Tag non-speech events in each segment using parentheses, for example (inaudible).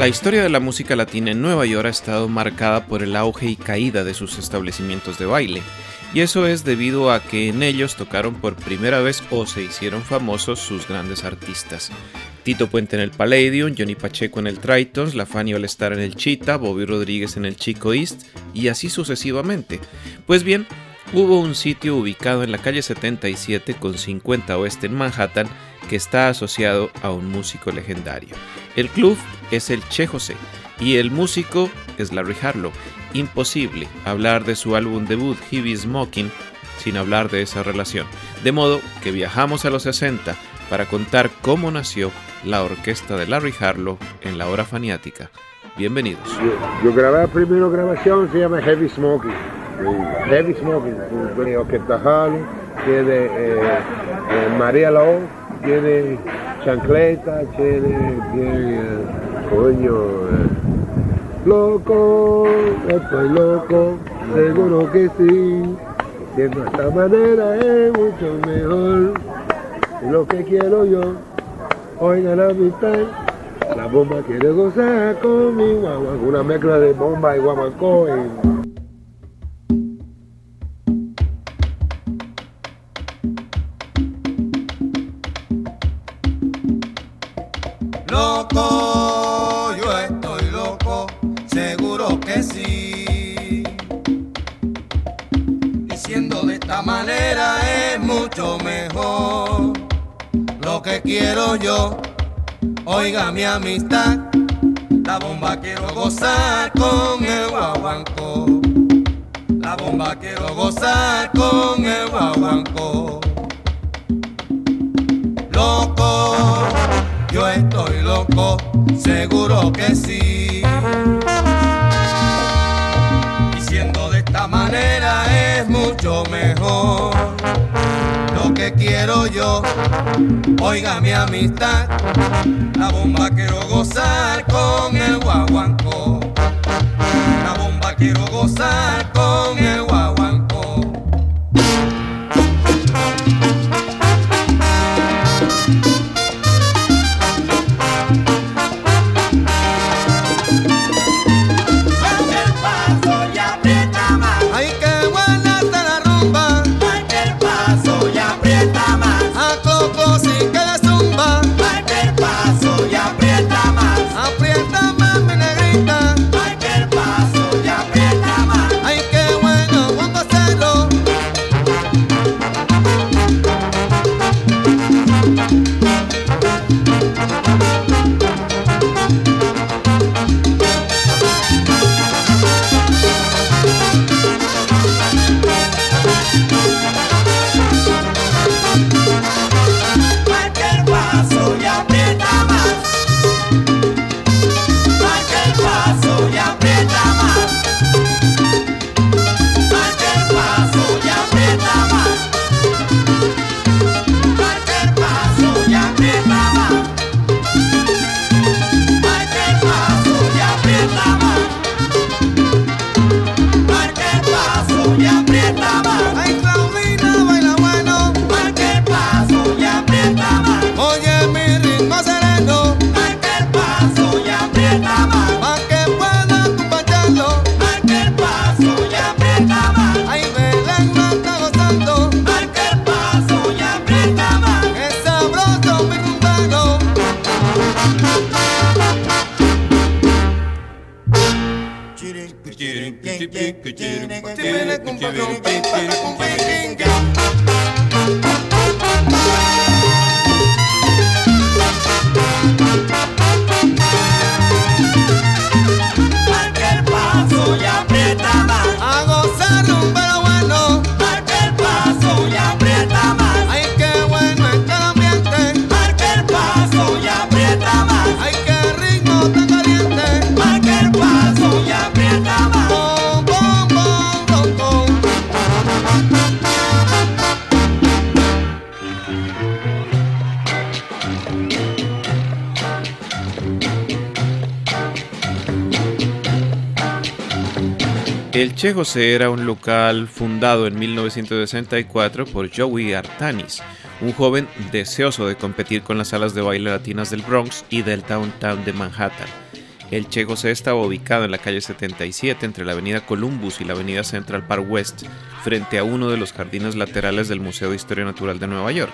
La historia de la música latina en Nueva York ha estado marcada por el auge y caída de sus establecimientos de baile, y eso es debido a que en ellos tocaron por primera vez o se hicieron famosos sus grandes artistas. Tito Puente en el Palladium, Johnny Pacheco en el Tritons, La Fanny All Star en el Chita, Bobby Rodríguez en el Chico East y así sucesivamente. Pues bien, hubo un sitio ubicado en la calle 77 con 50 Oeste en Manhattan que está asociado a un músico legendario. El club es el Che José y el músico es Larry Harlow. Imposible hablar de su álbum debut Heavy Smoking sin hablar de esa relación. De modo que viajamos a los 60 para contar cómo nació la orquesta de Larry Harlow en la hora faniática. Bienvenidos. Yo, grabé la primera grabación, se llama Heavy Smoking. Heavy Smoking, orquesta Harlow, tiene eh, eh, María tiene chancleta, tiene, tiene coño, eh, loco, estoy loco, seguro que sí, siendo esta manera es mucho mejor, lo que quiero yo, oigan la mitad, la bomba quiere gozar conmigo, una mezcla de bomba y guamancó quiero yo. Oiga mi amistad, la bomba quiero gozar con el guaguancó. La bomba quiero gozar con el guaguancó. Loco, yo estoy loco, seguro que sí. Y siendo de esta manera es mucho mejor que quiero yo. Oiga mi amistad, la bomba quiero gozar con el guaguancó. La bomba quiero gozar con el guaguancó. Che José era un local fundado en 1964 por Joey Artanis, un joven deseoso de competir con las salas de baile latinas del Bronx y del downtown de Manhattan. El Che José estaba ubicado en la calle 77 entre la avenida Columbus y la avenida Central Park West, frente a uno de los jardines laterales del Museo de Historia Natural de Nueva York.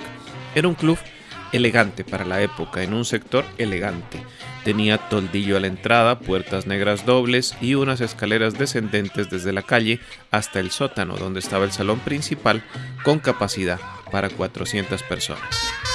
Era un club elegante para la época, en un sector elegante. Tenía toldillo a la entrada, puertas negras dobles y unas escaleras descendentes desde la calle hasta el sótano, donde estaba el salón principal con capacidad para 400 personas.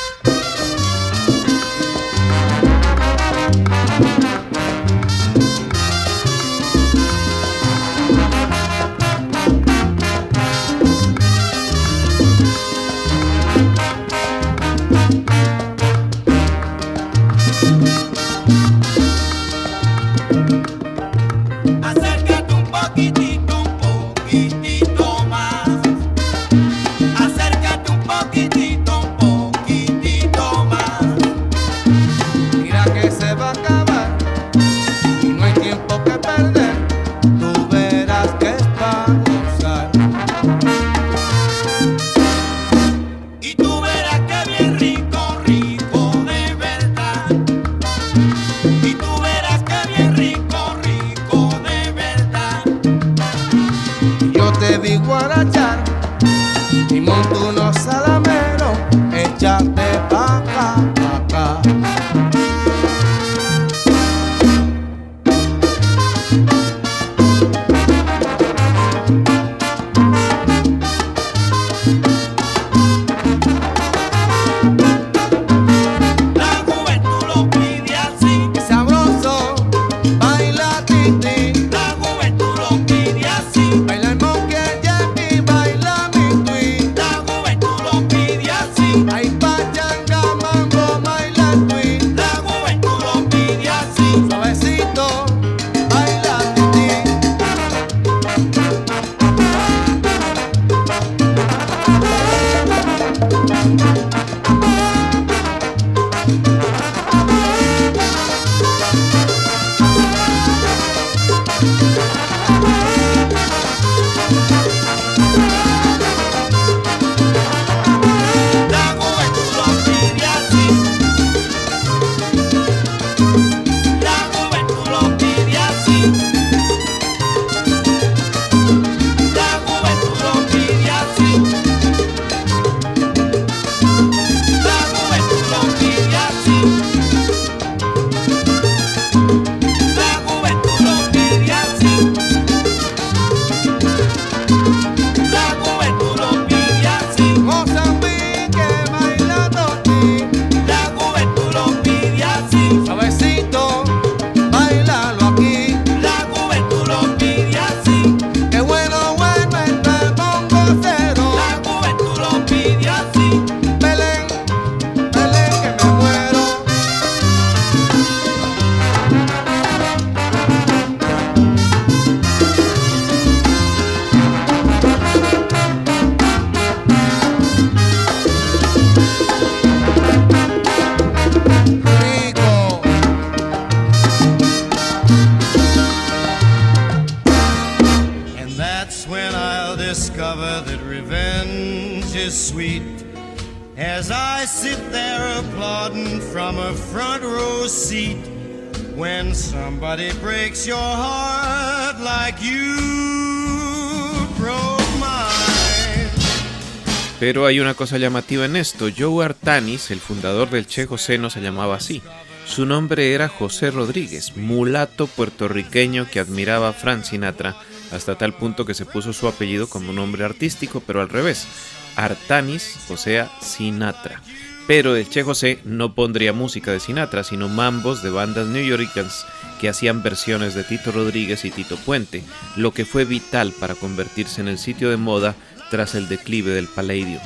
Pero hay una cosa llamativa en esto. Joe Artanis, el fundador del Che José, no se llamaba así. Su nombre era José Rodríguez, mulato puertorriqueño que admiraba a Frank Sinatra hasta tal punto que se puso su apellido como nombre artístico, pero al revés, Artanis, o sea, Sinatra. Pero el Che José no pondría música de Sinatra, sino mambos de bandas newyoricans que hacían versiones de Tito Rodríguez y Tito Puente, lo que fue vital para convertirse en el sitio de moda tras el declive del Palladium.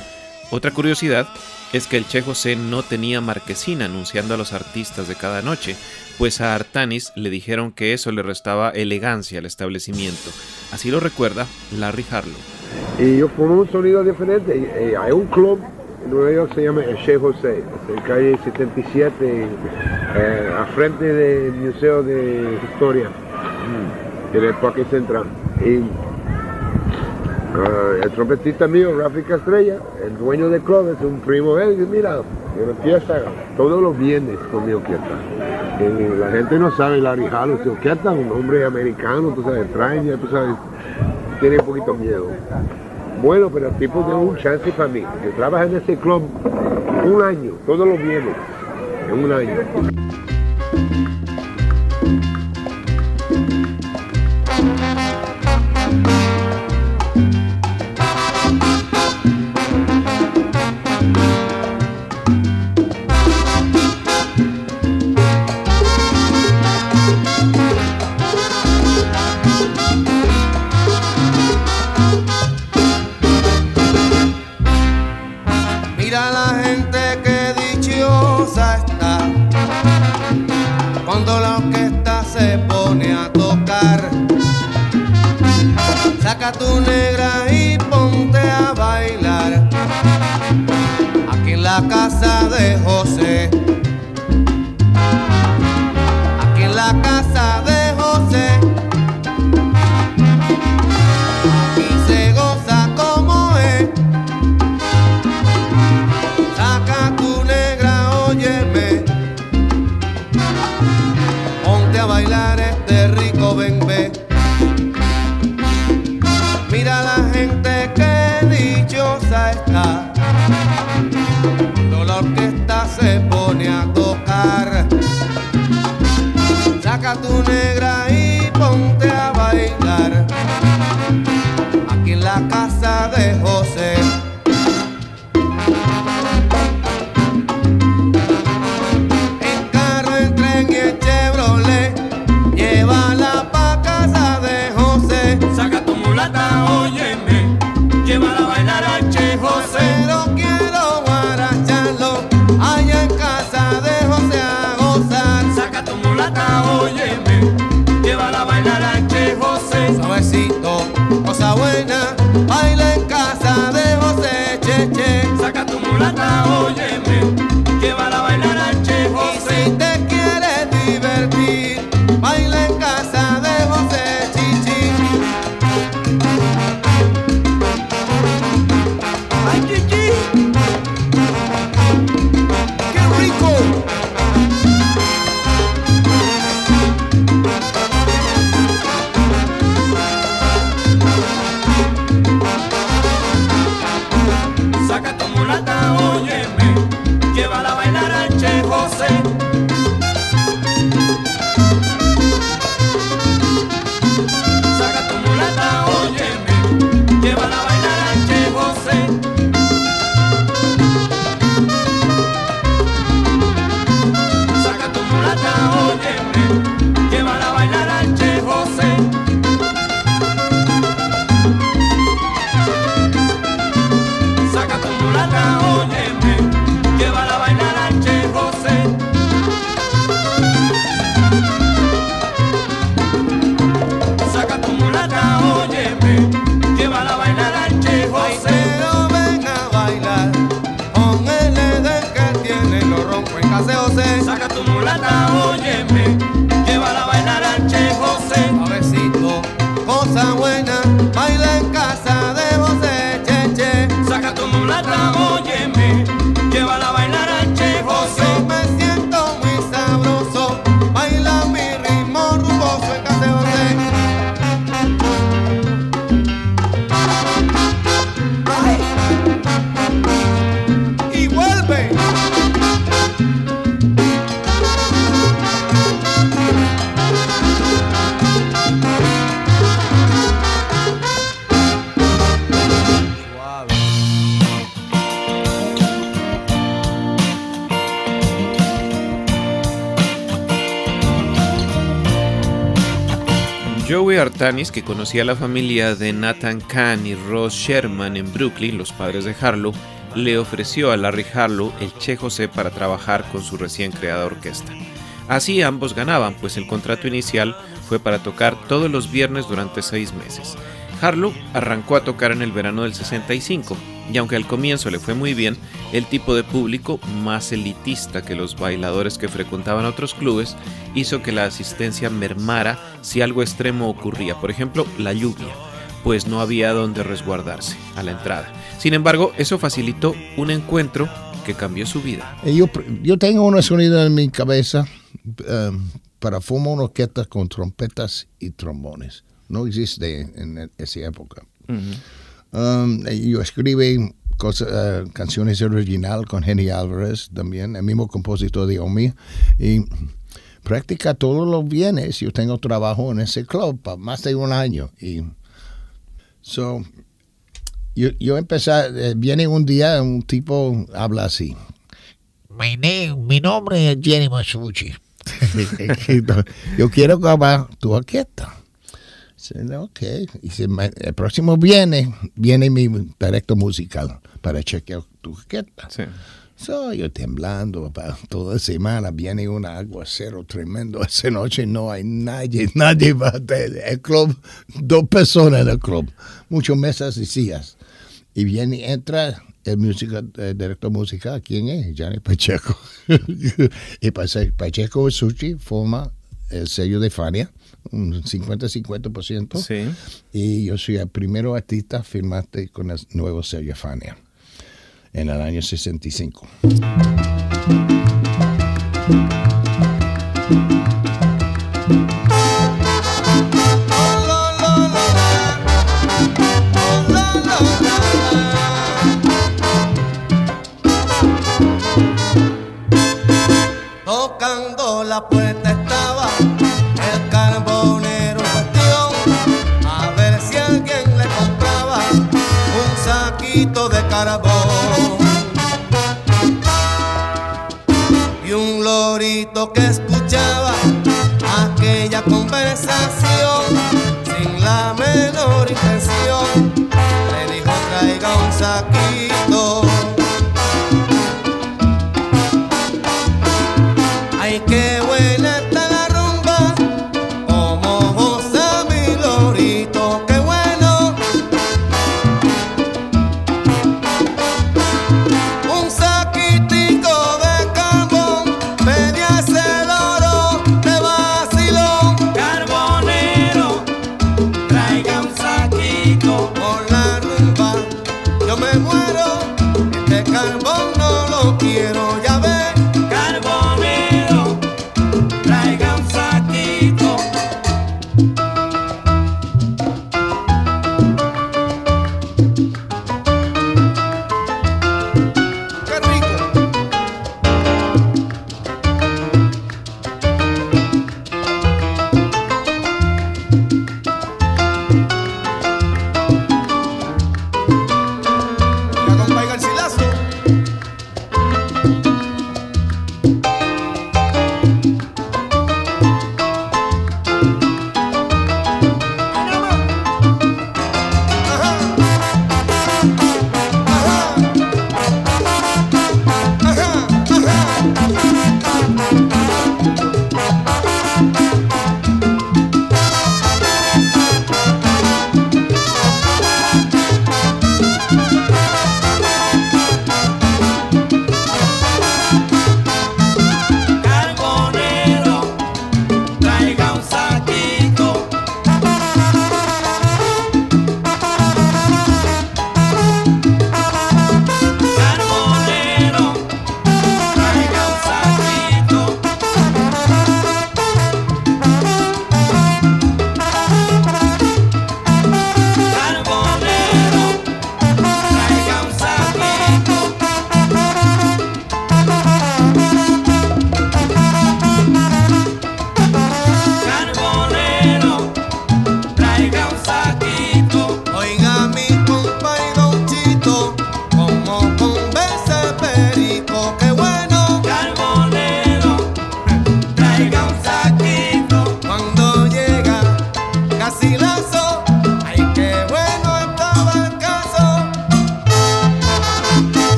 Otra curiosidad es que el Che José no tenía marquesina anunciando a los artistas de cada noche, pues a Artanis le dijeron que eso le restaba elegancia al establecimiento. Así lo recuerda Larry Harlow. Y yo pongo un sonido diferente. hay un club en Nueva York se llama el Che José, en calle 77, eh, a frente del Museo de Historia, en el Parque Central. Y uh, el trompetista mío, Rafi Castrella, el dueño club, es un primo de él, y mira, yo fiesta todos los viernes con mi orquesta. Y la gente no sabe, Larry Halo, su orquesta, un hombre americano, tú sabes, extraña, tú sabes, tiene un poquito miedo. Bueno, pero el tipo tiene un chance para mí. Yo trabajo en ese club un año, todos los viernes, en un año. Que conocía a la familia de Nathan Kahn y Ross Sherman en Brooklyn, los padres de Harlow, le ofreció a Larry Harlow el Che José para trabajar con su recién creada orquesta. Así ambos ganaban, pues el contrato inicial fue para tocar todos los viernes durante seis meses. Harlow arrancó a tocar en el verano del 65, y aunque al comienzo le fue muy bien, el tipo de público más elitista que los bailadores que frecuentaban otros clubes hizo que la asistencia mermara si algo extremo ocurría, por ejemplo, la lluvia, pues no había donde resguardarse a la entrada. Sin embargo, eso facilitó un encuentro que cambió su vida. Eh, yo, yo tengo una sonido en mi cabeza um, para fumar una orquesta con trompetas y trombones. No existe en esa época. Um, yo escribí uh, canciones original con Jenny Álvarez también, el mismo compositor de Omi. Y práctica todos los viernes yo tengo trabajo en ese club para más de un año. Y so, yo, yo empecé, eh, viene un día, un tipo habla así. My name, mi nombre es Jenny Masucci. (laughs) yo quiero grabar tu orquesta. Ok, y el próximo viene, viene mi director musical para chequear tu orquesta. Sí. So, yo temblando para toda la semana, viene un aguacero tremendo. Esa noche no hay nadie, (laughs) nadie va a el club, dos personas en el club, muchos mesas y sillas. Y viene, entra el, música, el director musical, ¿quién es? Johnny Pacheco. (laughs) y Pacheco Sushi forma el sello de Fania, un 50-50%. Sí. Y yo soy el primero artista firmante con el nuevo sello Fania en el año 65. Tocando la puerta que escuchaba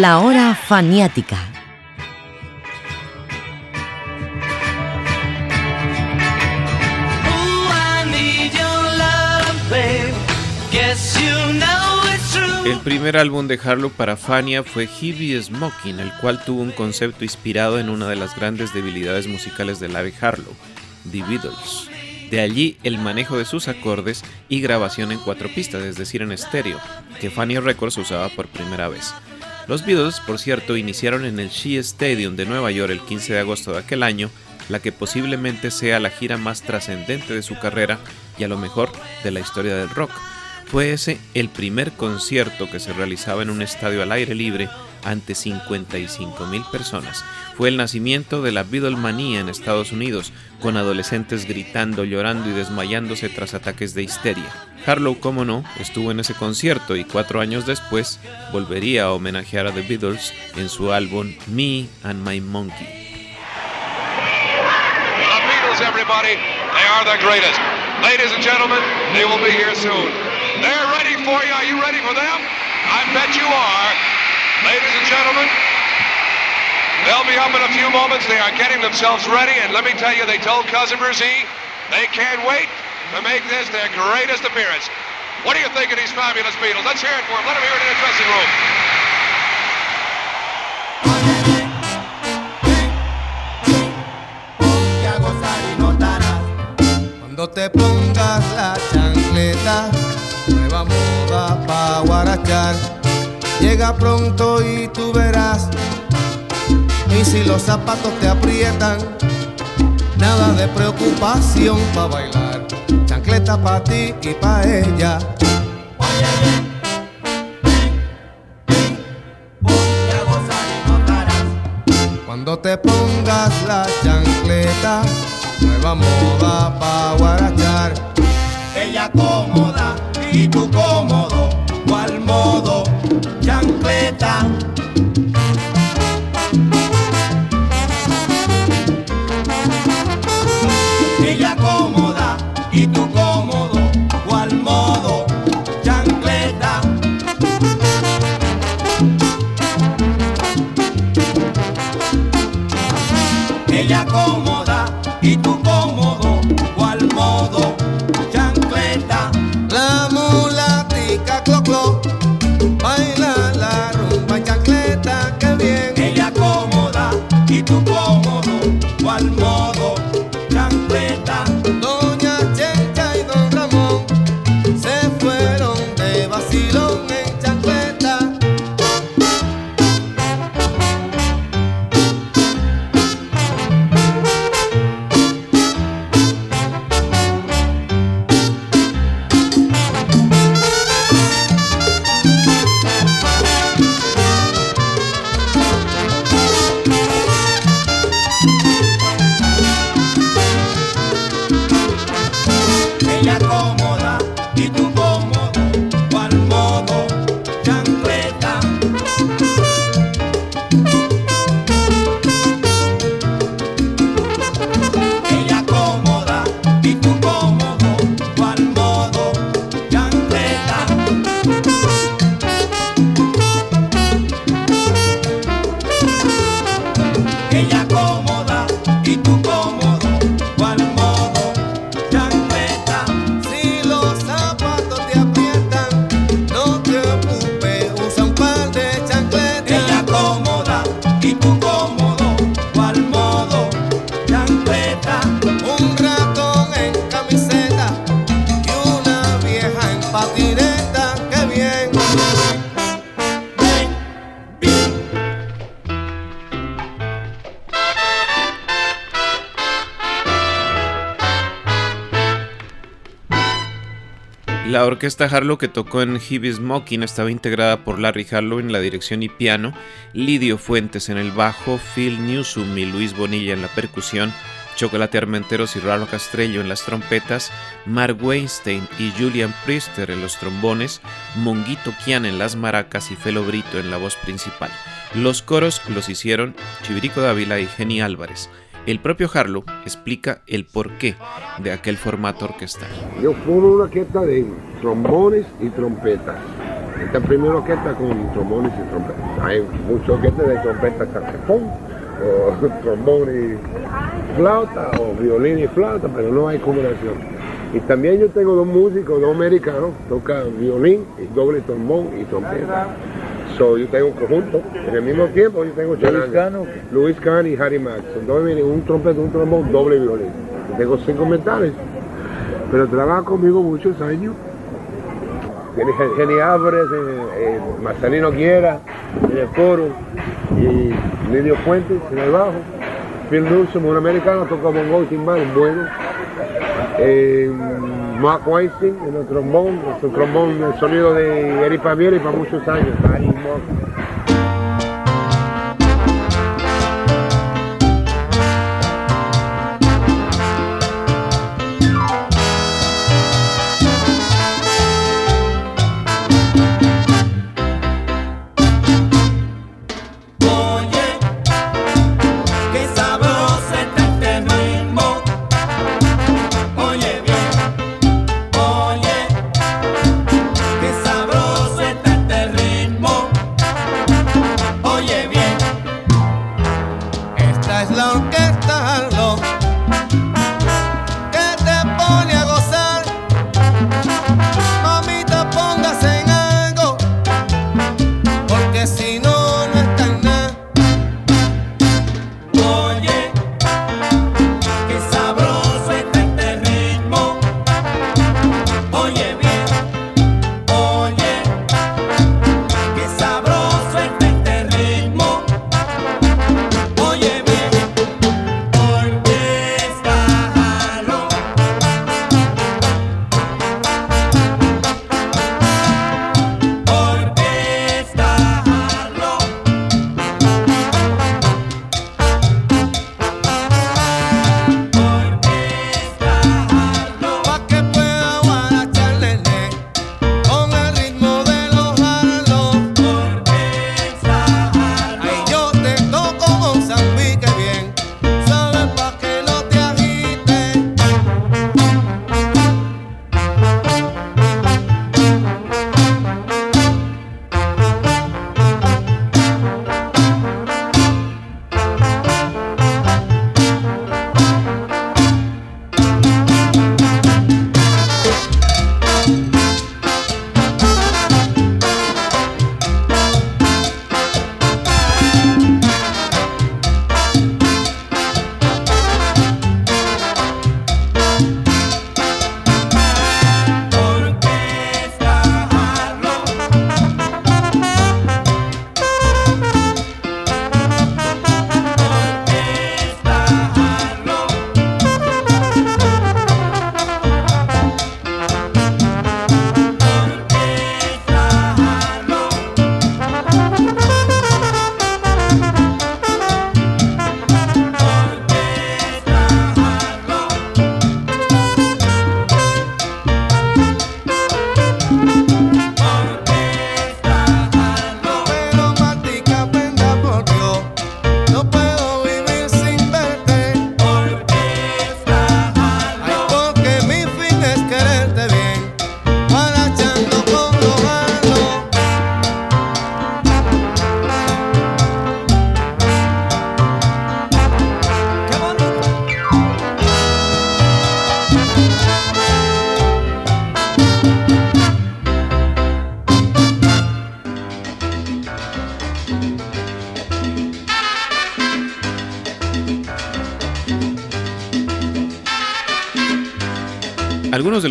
La hora faniática. El primer álbum de Harlow para Fania fue Heavy Smoking, el cual tuvo un concepto inspirado en una de las grandes debilidades musicales de Larry Harlow, The Beatles. De allí el manejo de sus acordes y grabación en cuatro pistas, es decir, en estéreo, que Fania Records usaba por primera vez. Los Beatles, por cierto, iniciaron en el Shea Stadium de Nueva York el 15 de agosto de aquel año, la que posiblemente sea la gira más trascendente de su carrera y a lo mejor de la historia del rock fue ese el primer concierto que se realizaba en un estadio al aire libre ante 55 mil personas. Fue el nacimiento de la Beatlemanía en Estados Unidos, con adolescentes gritando, llorando y desmayándose tras ataques de histeria. Harlow, como no, estuvo en ese concierto y cuatro años después volvería a homenajear a The Beatles en su álbum Me and My Monkey. Beatles. They're ready for you. Are you ready for them? I bet you are. Ladies and gentlemen, they'll be up in a few moments. They are getting themselves ready, and let me tell you, they told Cousin Brzee they can't wait to make this their greatest appearance. What do you think of these fabulous Beatles? Let's hear it for them. Let them hear it in the dressing room. Cuando te pongas Llega pronto y tú verás. Y si los zapatos te aprietan, nada de preocupación pa' bailar. Chancleta pa' ti y pa' ella. Cuando te pongas la chancleta, nueva moda pa' guarachar. Ella cómoda y tú cómodo, modo, chancleta. Orquesta Harlow que tocó en Heavy Smoking estaba integrada por Larry Harlow en la dirección y piano, Lidio Fuentes en el bajo, Phil Newsome y Luis Bonilla en la percusión, Chocolate Armenteros y Ralo Castrello en las trompetas, Mark Weinstein y Julian Priester en los trombones, Monguito Kian en las maracas y Felo Brito en la voz principal. Los coros los hicieron Chivirico Dávila y Jenny Álvarez. El propio Harlow explica el porqué de aquel formato orquestal. Yo formo una orquesta de trombones y trompetas. Esta es primera orquesta con trombones y trompetas. Hay muchas orquestas de trompeta saxofón, o (laughs) trombón y flauta, o violín y flauta, pero no hay combinación. Y también yo tengo dos músicos, dos americanos, tocan violín y doble trombón y trompeta. So, yo tengo un conjunto. En el mismo tiempo yo tengo charanga. Luis Kahn y Harry Max. Dos, un trompeta, un trombón, doble violín. Yo tengo cinco metales. Pero trabaja conmigo muchos años. Tiene Jenny Álvarez, eh, eh, Marcelino Guiera en el coro y Lidio Fuentes en el bajo. Phil Newsom, un americano, toca bongo y timbal, bueno. Eh, Mark Weinstein en el trombón, el trombón, el sonido de Eric Pavieri para muchos años.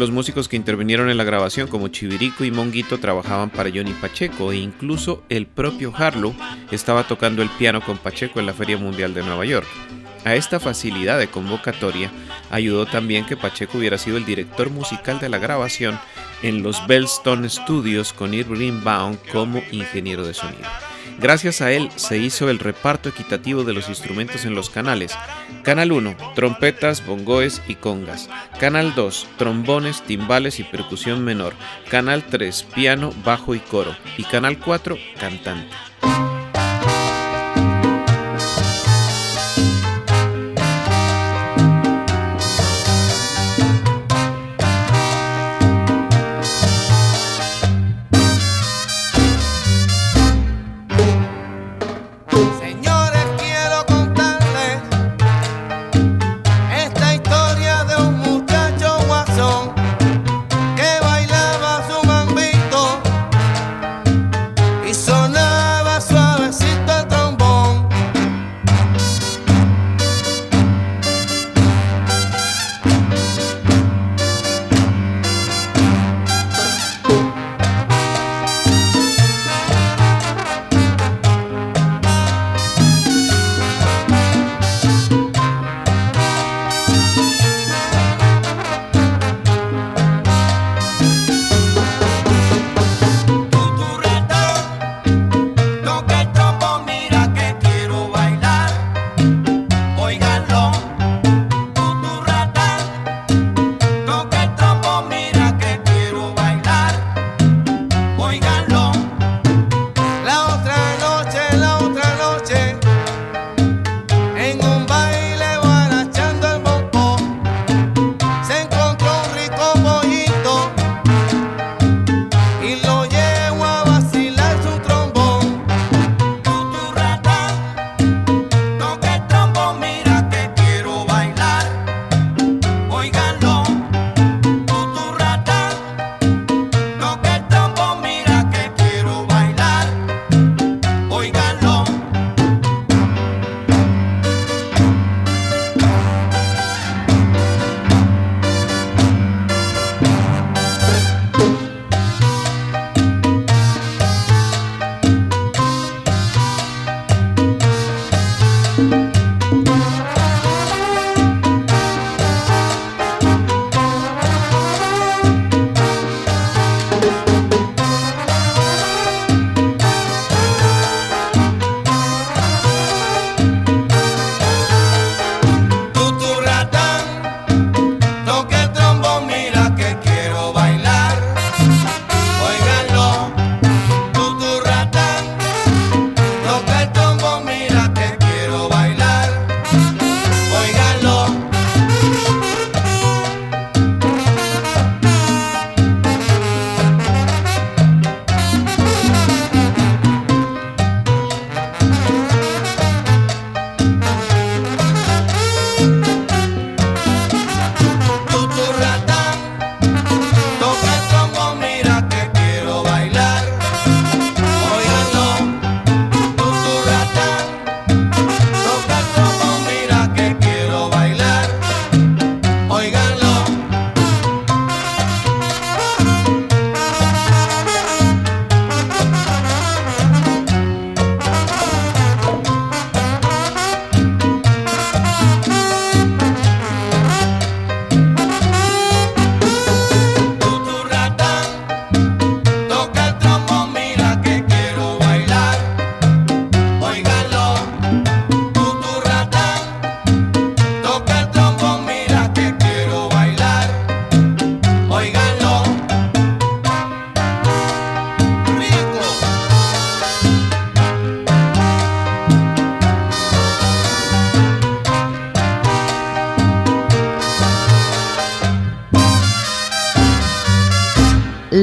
Los músicos que intervinieron en la grabación, como Chivirico y Monguito, trabajaban para Johnny Pacheco e incluso el propio Harlow estaba tocando el piano con Pacheco en la Feria Mundial de Nueva York. A esta facilidad de convocatoria ayudó también que Pacheco hubiera sido el director musical de la grabación en los Bellstone Studios con Irving Baum como ingeniero de sonido. Gracias a él se hizo el reparto equitativo de los instrumentos en los canales. Canal 1, trompetas, bongoes y congas. Canal 2, trombones, timbales y percusión menor. Canal 3, piano, bajo y coro. Y Canal 4, cantante.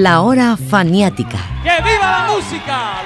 La hora faniática. ¡Que viva la música!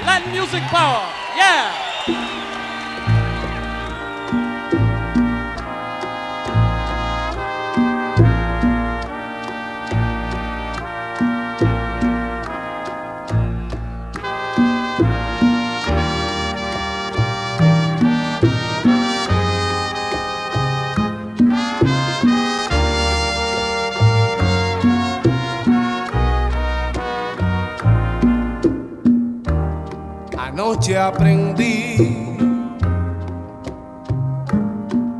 Anoche aprendí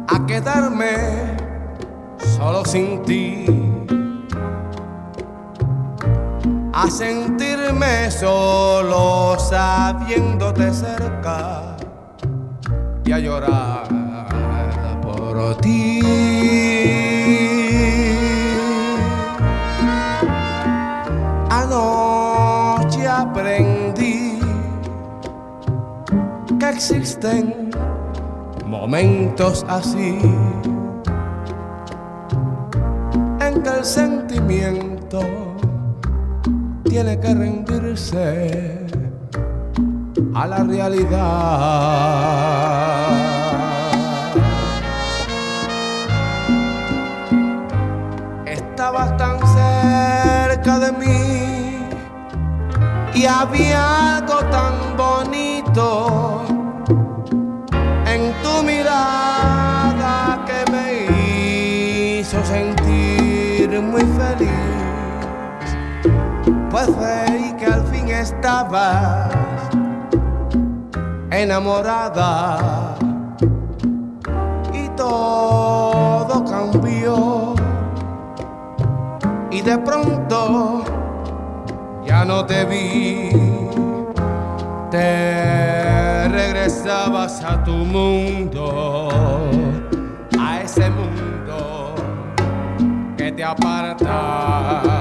a quedarme solo sin ti, a sentirme solo sabiéndote cerca existen momentos así en que el sentimiento tiene que rendirse a la realidad. Estabas tan cerca de mí y había algo tan bonito estabas enamorada y todo cambió. Y de pronto ya no te vi, te regresabas a tu mundo, a ese mundo que te aparta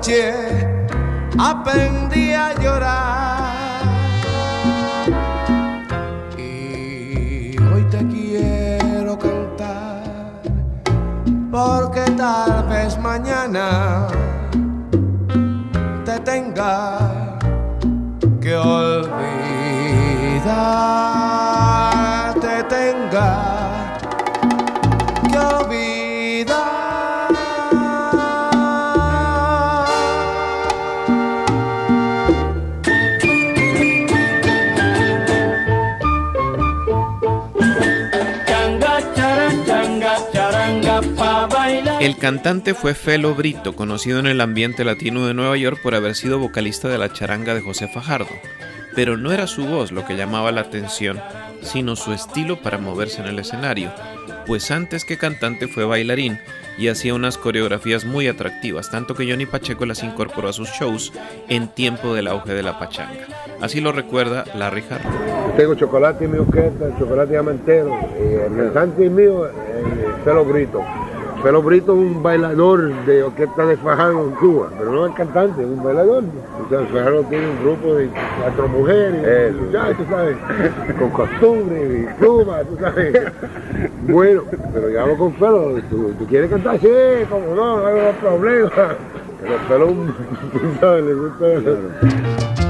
anoche aprendí a llorar. Y hoy te quiero cantar, porque tal vez mañana te tenga que olvidar, El cantante fue Felo Brito, conocido en el ambiente latino de Nueva York por haber sido vocalista de la charanga de José Fajardo. Pero no era su voz lo que llamaba la atención, sino su estilo para moverse en el escenario, pues antes que cantante fue bailarín y hacía unas coreografías muy atractivas, tanto que Johnny Pacheco las incorporó a sus shows en tiempo del auge de la pachanga. Así lo recuerda Larry Harlow. Tengo chocolate en mi orquesta, chocolate diamantero. Y el cantante mío, el Pelo Brito. Pelo Brito es un bailador de orquesta de Fajardo en Cuba, pero no es cantante, es un bailador. O sea, Fajardo tiene un grupo de cuatro mujeres, ya, tú sabes, con costumbres y plumas, tú sabes. Bueno, pero yo hablo con Pelo, ¿tú, tú quieres cantar? Sí, como no, no hay problema. Pero Pelo, (laughs) tú sabes, le gusta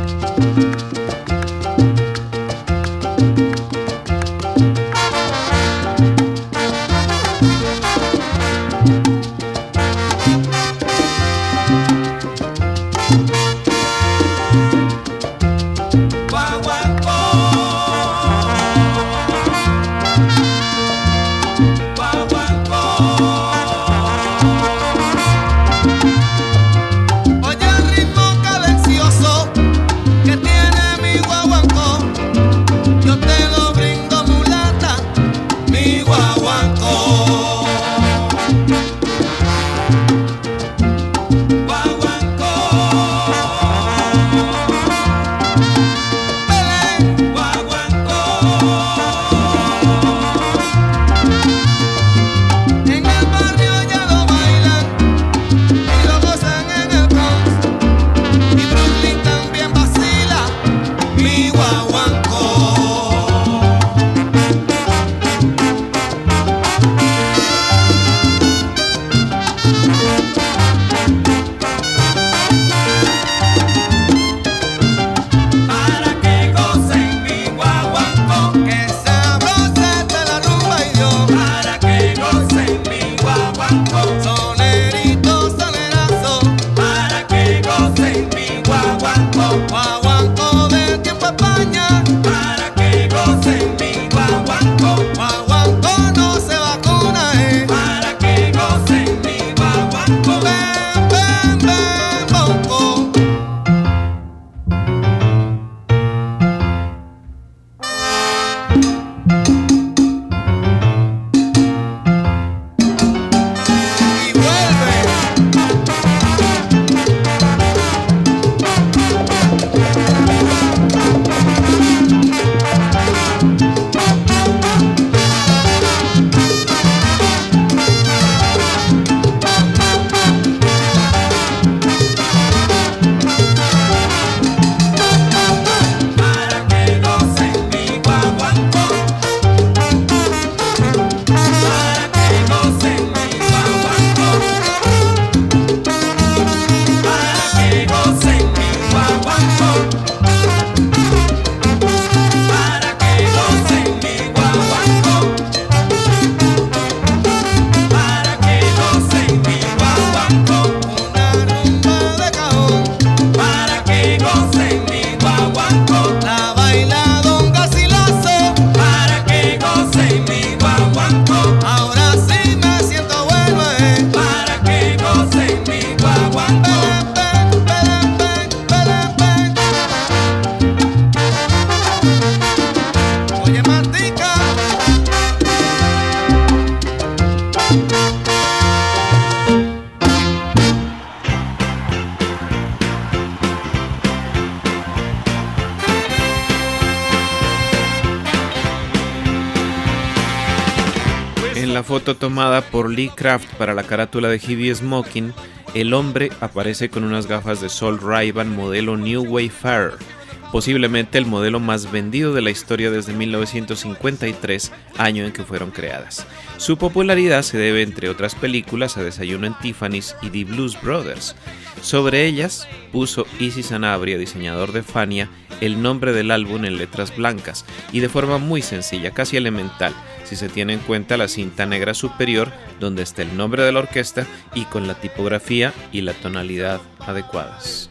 foto tomada por Lee Craft para la carátula de Heavy Smoking, el hombre aparece con unas gafas de sol Ray-Ban modelo New Wayfarer, posiblemente el modelo más vendido de la historia desde 1953, año en que fueron creadas. Su popularidad se debe, entre otras películas, a Desayuno en Tiffany's y The Blues Brothers. Sobre ellas puso Easy Sanabria, diseñador de Fania, el nombre del álbum en letras blancas y de forma muy sencilla, casi elemental, si se tiene en cuenta la cinta negra superior donde está el nombre de la orquesta y con la tipografía y la tonalidad adecuadas.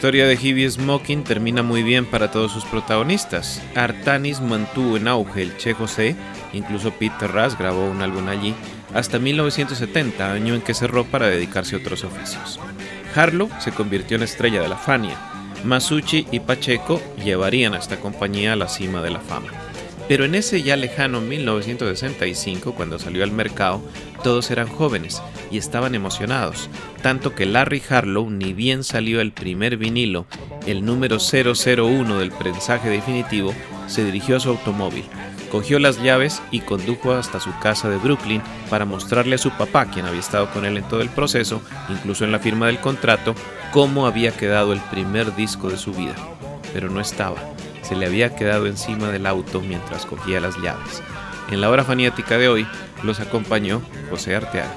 Historia de Hibby Smoking termina muy bien para todos sus protagonistas. Artanis mantuvo en auge el Che José, incluso Peter Ras grabó un álbum allí, hasta 1970, año en que cerró para dedicarse a otros oficios. Harlow se convirtió en estrella de la Fania. Masucci y Pacheco llevarían a esta compañía a la cima de la fama. Pero en ese ya lejano 1965, cuando salió al mercado, todos eran jóvenes y estaban emocionados, tanto que Larry Harlow, ni bien salió el primer vinilo, el número 001 del prensaje definitivo, se dirigió a su automóvil, cogió las llaves y condujo hasta su casa de Brooklyn para mostrarle a su papá, quien había estado con él en todo el proceso, incluso en la firma del contrato, cómo había quedado el primer disco de su vida. Pero no estaba se le había quedado encima del auto mientras cogía las llaves. En la hora fanática de hoy los acompañó José Arteaga.